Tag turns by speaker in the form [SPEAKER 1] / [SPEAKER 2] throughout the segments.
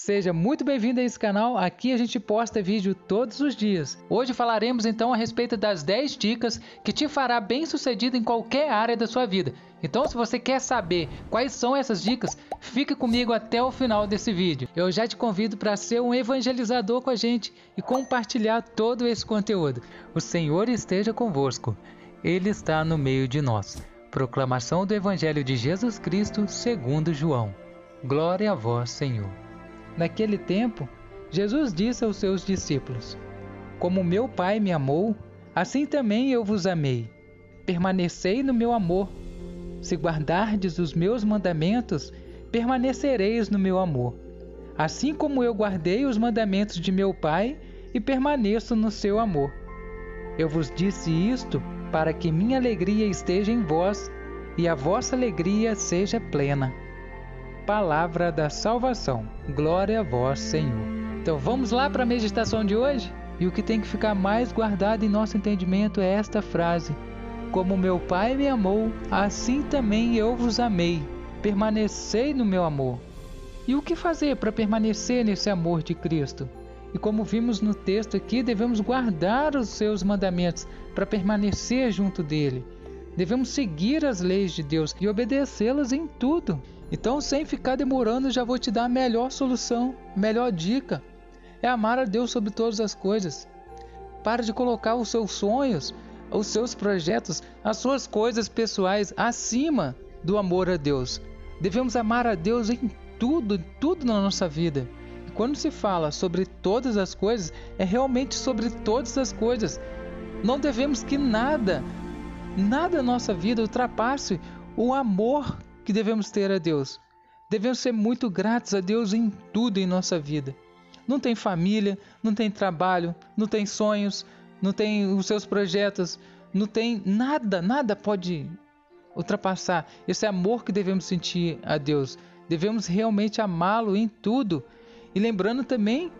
[SPEAKER 1] Seja muito bem-vindo a esse canal, aqui a gente posta vídeo todos os dias. Hoje falaremos então a respeito das 10 dicas que te fará bem sucedido em qualquer área da sua vida. Então se você quer saber quais são essas dicas, fique comigo até o final desse vídeo. Eu já te convido para ser um evangelizador com a gente e compartilhar todo esse conteúdo. O Senhor esteja convosco, Ele está no meio de nós. Proclamação do Evangelho de Jesus Cristo segundo João. Glória a vós, Senhor. Naquele tempo, Jesus disse aos seus discípulos: Como meu Pai me amou, assim também eu vos amei. Permanecei no meu amor. Se guardardes os meus mandamentos, permanecereis no meu amor. Assim como eu guardei os mandamentos de meu Pai e permaneço no seu amor. Eu vos disse isto para que minha alegria esteja em vós e a vossa alegria seja plena palavra da salvação. Glória a vós, Senhor. Então vamos lá para a meditação de hoje? E o que tem que ficar mais guardado em nosso entendimento é esta frase: Como meu Pai me amou, assim também eu vos amei. Permanecei no meu amor. E o que fazer para permanecer nesse amor de Cristo? E como vimos no texto aqui, devemos guardar os seus mandamentos para permanecer junto dele. Devemos seguir as leis de Deus e obedecê-las em tudo. Então, sem ficar demorando, já vou te dar a melhor solução, melhor dica. É amar a Deus sobre todas as coisas. Para de colocar os seus sonhos, os seus projetos, as suas coisas pessoais acima do amor a Deus. Devemos amar a Deus em tudo, em tudo na nossa vida. E quando se fala sobre todas as coisas, é realmente sobre todas as coisas. Não devemos que nada, nada na nossa vida ultrapasse o amor que devemos ter a Deus. Devemos ser muito gratos a Deus em tudo em nossa vida. Não tem família, não tem trabalho, não tem sonhos, não tem os seus projetos, não tem nada, nada pode ultrapassar esse amor que devemos sentir a Deus. Devemos realmente amá-lo em tudo. E lembrando também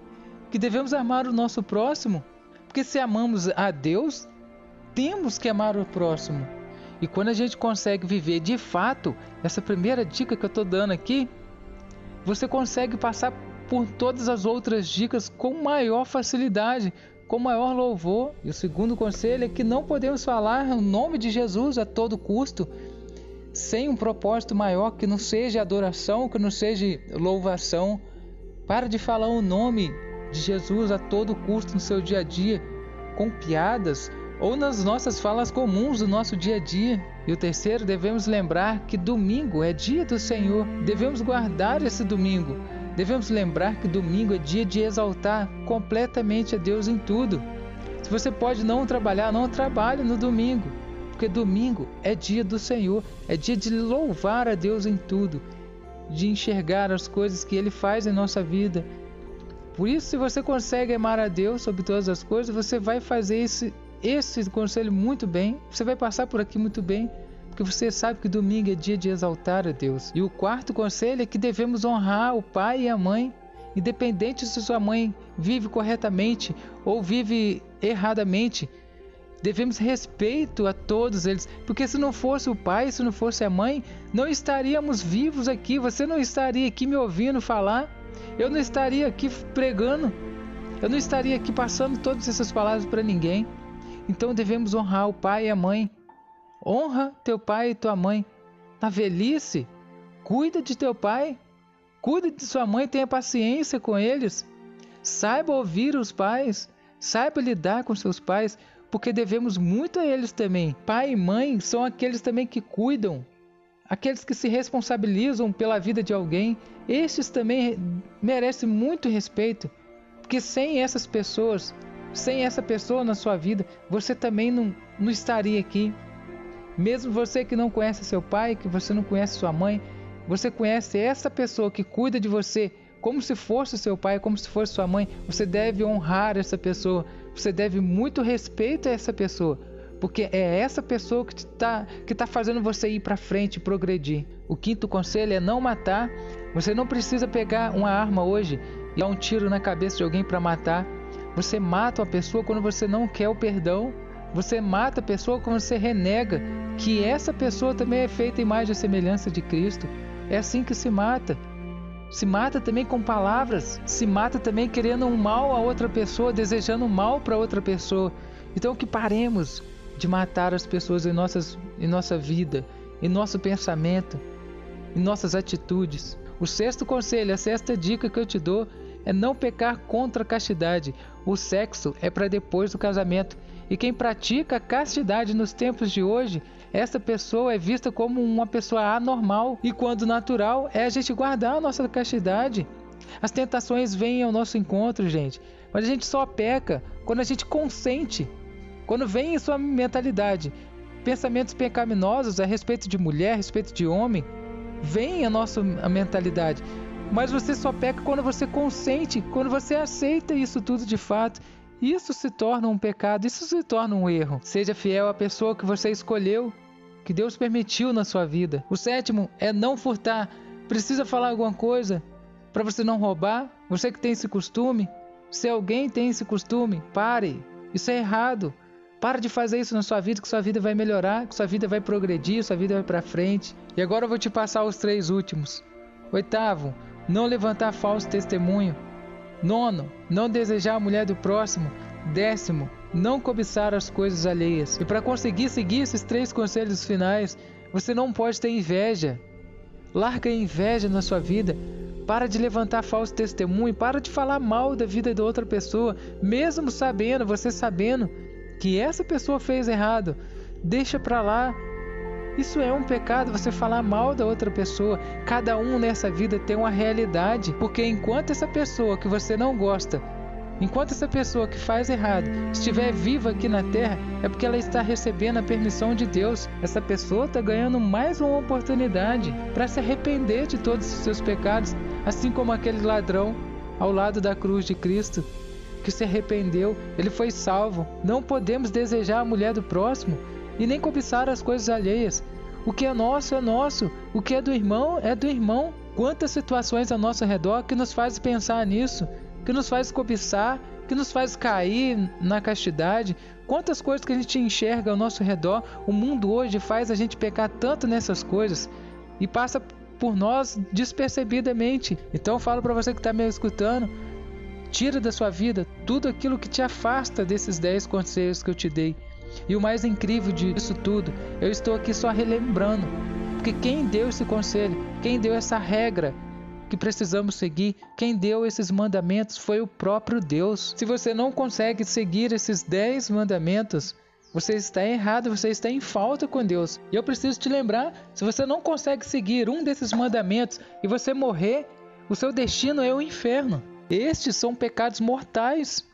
[SPEAKER 1] que devemos amar o nosso próximo, porque se amamos a Deus, temos que amar o próximo. E quando a gente consegue viver de fato essa primeira dica que eu estou dando aqui, você consegue passar por todas as outras dicas com maior facilidade, com maior louvor. E o segundo conselho é que não podemos falar o nome de Jesus a todo custo, sem um propósito maior que não seja adoração, que não seja louvação. Para de falar o nome de Jesus a todo custo no seu dia a dia, com piadas, ou nas nossas falas comuns do nosso dia a dia. E o terceiro, devemos lembrar que domingo é dia do Senhor. Devemos guardar esse domingo. Devemos lembrar que domingo é dia de exaltar completamente a Deus em tudo. Se você pode não trabalhar, não trabalhe no domingo, porque domingo é dia do Senhor, é dia de louvar a Deus em tudo, de enxergar as coisas que Ele faz em nossa vida. Por isso, se você consegue amar a Deus sobre todas as coisas, você vai fazer esse esse conselho muito bem, você vai passar por aqui muito bem, porque você sabe que domingo é dia de exaltar a Deus. E o quarto conselho é que devemos honrar o pai e a mãe, independente se sua mãe vive corretamente ou vive erradamente. Devemos respeito a todos eles, porque se não fosse o pai, se não fosse a mãe, não estaríamos vivos aqui. Você não estaria aqui me ouvindo falar, eu não estaria aqui pregando, eu não estaria aqui passando todas essas palavras para ninguém. Então devemos honrar o pai e a mãe. Honra teu pai e tua mãe. Na velhice, cuida de teu pai, cuida de sua mãe, tenha paciência com eles. Saiba ouvir os pais, saiba lidar com seus pais, porque devemos muito a eles também. Pai e mãe são aqueles também que cuidam, aqueles que se responsabilizam pela vida de alguém. Estes também merecem muito respeito, porque sem essas pessoas sem essa pessoa na sua vida, você também não, não estaria aqui. Mesmo você que não conhece seu pai, que você não conhece sua mãe, você conhece essa pessoa que cuida de você como se fosse seu pai, como se fosse sua mãe. Você deve honrar essa pessoa. Você deve muito respeito a essa pessoa, porque é essa pessoa que está que tá fazendo você ir para frente, progredir. O quinto conselho é não matar. Você não precisa pegar uma arma hoje e dar um tiro na cabeça de alguém para matar. Você mata a pessoa quando você não quer o perdão. Você mata a pessoa quando você renega que essa pessoa também é feita em imagem e semelhança de Cristo. É assim que se mata. se mata também com palavras, se mata também querendo um mal a outra pessoa, desejando um mal para outra pessoa. Então que paremos de matar as pessoas em, nossas, em nossa vida, em nosso pensamento, em nossas atitudes. O sexto conselho, a sexta dica que eu te dou é não pecar contra a castidade. O sexo é para depois do casamento. E quem pratica castidade nos tempos de hoje, essa pessoa é vista como uma pessoa anormal. E quando natural é a gente guardar a nossa castidade. As tentações vêm ao nosso encontro, gente. Mas a gente só peca quando a gente consente. Quando vem em sua mentalidade pensamentos pecaminosos a respeito de mulher, a respeito de homem, vem a nossa mentalidade. Mas você só peca quando você consente, quando você aceita isso tudo de fato. Isso se torna um pecado, isso se torna um erro. Seja fiel à pessoa que você escolheu, que Deus permitiu na sua vida. O sétimo é não furtar. Precisa falar alguma coisa para você não roubar? Você que tem esse costume? Se alguém tem esse costume, pare. Isso é errado. Para de fazer isso na sua vida, que sua vida vai melhorar, que sua vida vai progredir, sua vida vai para frente. E agora eu vou te passar os três últimos. Oitavo, não levantar falso testemunho. Nono, não desejar a mulher do próximo. Décimo, não cobiçar as coisas alheias. E para conseguir seguir esses três conselhos finais, você não pode ter inveja. Larga a inveja na sua vida. Para de levantar falso testemunho, para de falar mal da vida de outra pessoa, mesmo sabendo, você sabendo que essa pessoa fez errado. Deixa para lá. Isso é um pecado você falar mal da outra pessoa. Cada um nessa vida tem uma realidade, porque enquanto essa pessoa que você não gosta, enquanto essa pessoa que faz errado estiver viva aqui na terra, é porque ela está recebendo a permissão de Deus. Essa pessoa está ganhando mais uma oportunidade para se arrepender de todos os seus pecados, assim como aquele ladrão ao lado da cruz de Cristo que se arrependeu, ele foi salvo. Não podemos desejar a mulher do próximo e nem cobiçar as coisas alheias. O que é nosso é nosso, o que é do irmão é do irmão. Quantas situações ao nosso redor que nos faz pensar nisso, que nos faz cobiçar, que nos faz cair na castidade. Quantas coisas que a gente enxerga ao nosso redor, o mundo hoje faz a gente pecar tanto nessas coisas e passa por nós despercebidamente. Então eu falo para você que está me escutando, Tira da sua vida tudo aquilo que te afasta desses 10 conselhos que eu te dei. E o mais incrível disso tudo, eu estou aqui só relembrando, porque quem deu esse conselho, quem deu essa regra que precisamos seguir, quem deu esses mandamentos foi o próprio Deus. Se você não consegue seguir esses 10 mandamentos, você está errado, você está em falta com Deus. E eu preciso te lembrar: se você não consegue seguir um desses mandamentos e você morrer, o seu destino é o inferno. Estes são pecados mortais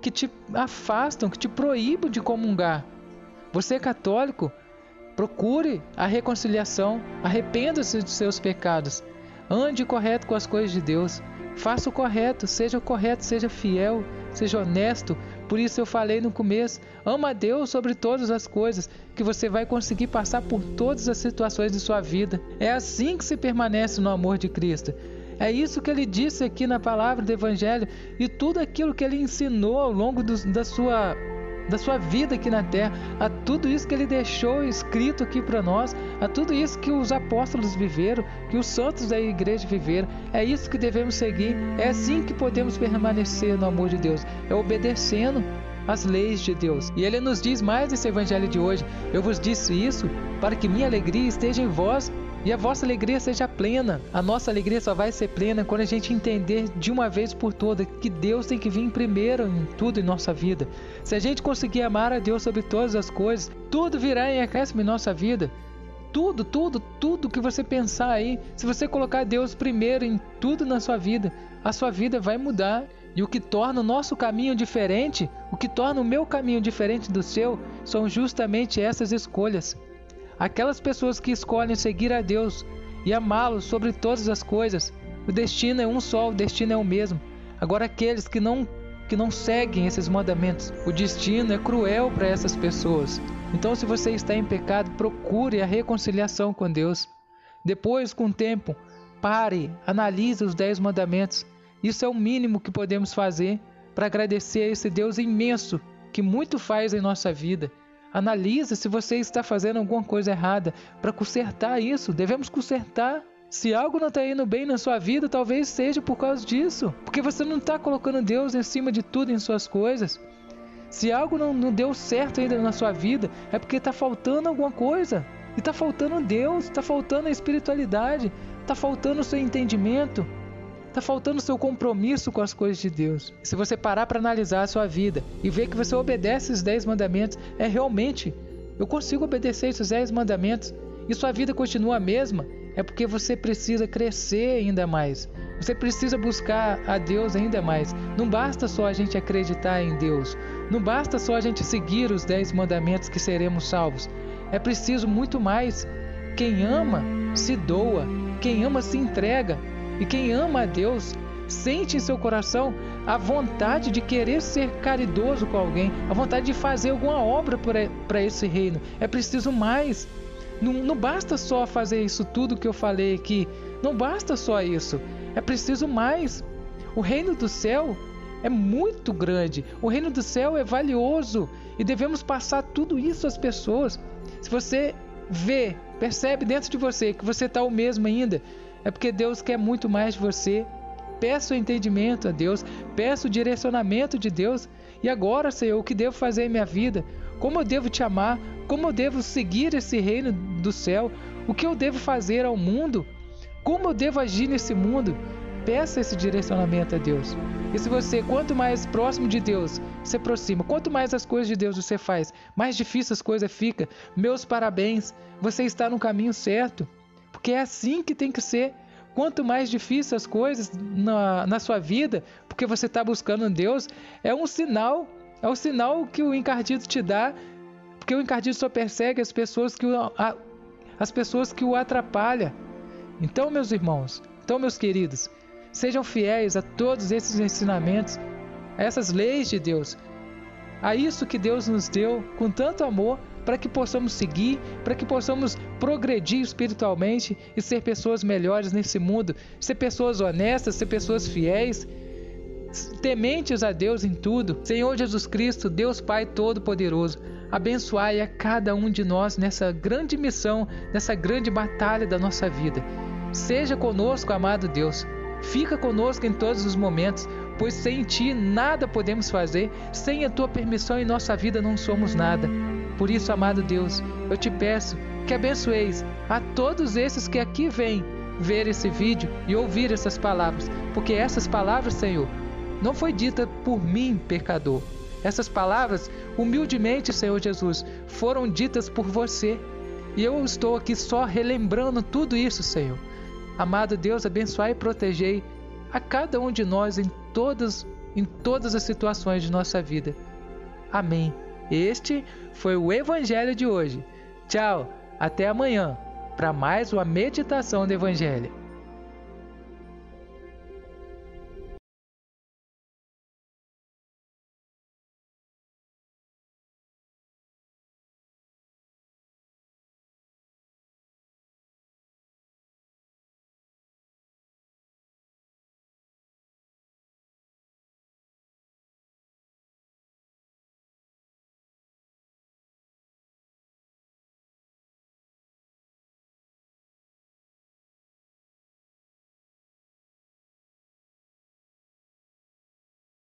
[SPEAKER 1] que te afastam, que te proíbem de comungar. Você é católico? Procure a reconciliação, arrependa-se de seus pecados, ande correto com as coisas de Deus, faça o correto, seja correto, seja fiel, seja honesto. Por isso eu falei no começo: ama a Deus sobre todas as coisas, que você vai conseguir passar por todas as situações de sua vida. É assim que se permanece no amor de Cristo. É isso que ele disse aqui na palavra do Evangelho e tudo aquilo que ele ensinou ao longo do, da, sua, da sua vida aqui na terra, a tudo isso que ele deixou escrito aqui para nós, a tudo isso que os apóstolos viveram, que os santos da igreja viveram. É isso que devemos seguir. É assim que podemos permanecer no amor de Deus, é obedecendo as leis de Deus. E ele nos diz mais nesse evangelho de hoje: Eu vos disse isso para que minha alegria esteja em vós e a vossa alegria seja plena. A nossa alegria só vai ser plena quando a gente entender de uma vez por todas que Deus tem que vir primeiro em tudo em nossa vida. Se a gente conseguir amar a Deus sobre todas as coisas, tudo virá em acréscimo em nossa vida. Tudo, tudo, tudo que você pensar aí, se você colocar Deus primeiro em tudo na sua vida, a sua vida vai mudar. E o que torna o nosso caminho diferente, o que torna o meu caminho diferente do seu, são justamente essas escolhas. Aquelas pessoas que escolhem seguir a Deus e amá-lo sobre todas as coisas, o destino é um só, o destino é o mesmo. Agora aqueles que não que não seguem esses mandamentos, o destino é cruel para essas pessoas. Então, se você está em pecado, procure a reconciliação com Deus. Depois, com o tempo, pare, analise os dez mandamentos. Isso é o mínimo que podemos fazer para agradecer a esse Deus imenso que muito faz em nossa vida. Analise se você está fazendo alguma coisa errada para consertar isso. Devemos consertar Se algo não está indo bem na sua vida, talvez seja por causa disso. Porque você não está colocando Deus em cima de tudo em suas coisas. Se algo não, não deu certo ainda na sua vida, é porque está faltando alguma coisa. E está faltando Deus, está faltando a espiritualidade, está faltando o seu entendimento, está faltando seu compromisso com as coisas de Deus. Se você parar para analisar a sua vida e ver que você obedece os dez mandamentos, é realmente, eu consigo obedecer esses dez mandamentos e sua vida continua a mesma, é porque você precisa crescer ainda mais. Você precisa buscar a Deus ainda mais. Não basta só a gente acreditar em Deus. Não basta só a gente seguir os dez mandamentos que seremos salvos. É preciso muito mais. Quem ama se doa, quem ama se entrega. E quem ama a Deus sente em seu coração a vontade de querer ser caridoso com alguém, a vontade de fazer alguma obra para esse reino. É preciso mais. Não, não basta só fazer isso tudo que eu falei aqui. Não basta só isso. É preciso mais. O reino do céu é muito grande. O reino do céu é valioso e devemos passar tudo isso às pessoas. Se você vê, percebe dentro de você que você está o mesmo ainda, é porque Deus quer muito mais de você. Peça o entendimento a Deus, peça o direcionamento de Deus. E agora, Senhor, o que devo fazer em minha vida? Como eu devo te amar? Como eu devo seguir esse reino do céu? O que eu devo fazer ao mundo? Como eu devo agir nesse mundo? Peça esse direcionamento a Deus. E se você, quanto mais próximo de Deus se aproxima, quanto mais as coisas de Deus você faz, mais difícil as coisas ficam. Meus parabéns, você está no caminho certo. Porque é assim que tem que ser. Quanto mais difícil as coisas na, na sua vida, porque você está buscando Deus, é um sinal é o sinal que o encardido te dá, porque o encardido só persegue as pessoas que o, a, as pessoas que o atrapalham. Então, meus irmãos, então, meus queridos, sejam fiéis a todos esses ensinamentos, a essas leis de Deus, a isso que Deus nos deu com tanto amor para que possamos seguir, para que possamos progredir espiritualmente e ser pessoas melhores nesse mundo, ser pessoas honestas, ser pessoas fiéis tementes a Deus em tudo. Senhor Jesus Cristo, Deus Pai Todo-Poderoso, abençoai a cada um de nós nessa grande missão, nessa grande batalha da nossa vida. Seja conosco, amado Deus. Fica conosco em todos os momentos, pois sem ti nada podemos fazer, sem a tua permissão em nossa vida não somos nada. Por isso, amado Deus, eu te peço que abençoeis a todos esses que aqui vêm ver esse vídeo e ouvir essas palavras, porque essas palavras, Senhor, não foi dita por mim, pecador. Essas palavras, humildemente, Senhor Jesus, foram ditas por você. E eu estou aqui só relembrando tudo isso, Senhor. Amado Deus, abençoai e protegei a cada um de nós em todas, em todas as situações de nossa vida. Amém. Este foi o Evangelho de hoje. Tchau, até amanhã para mais uma meditação do Evangelho.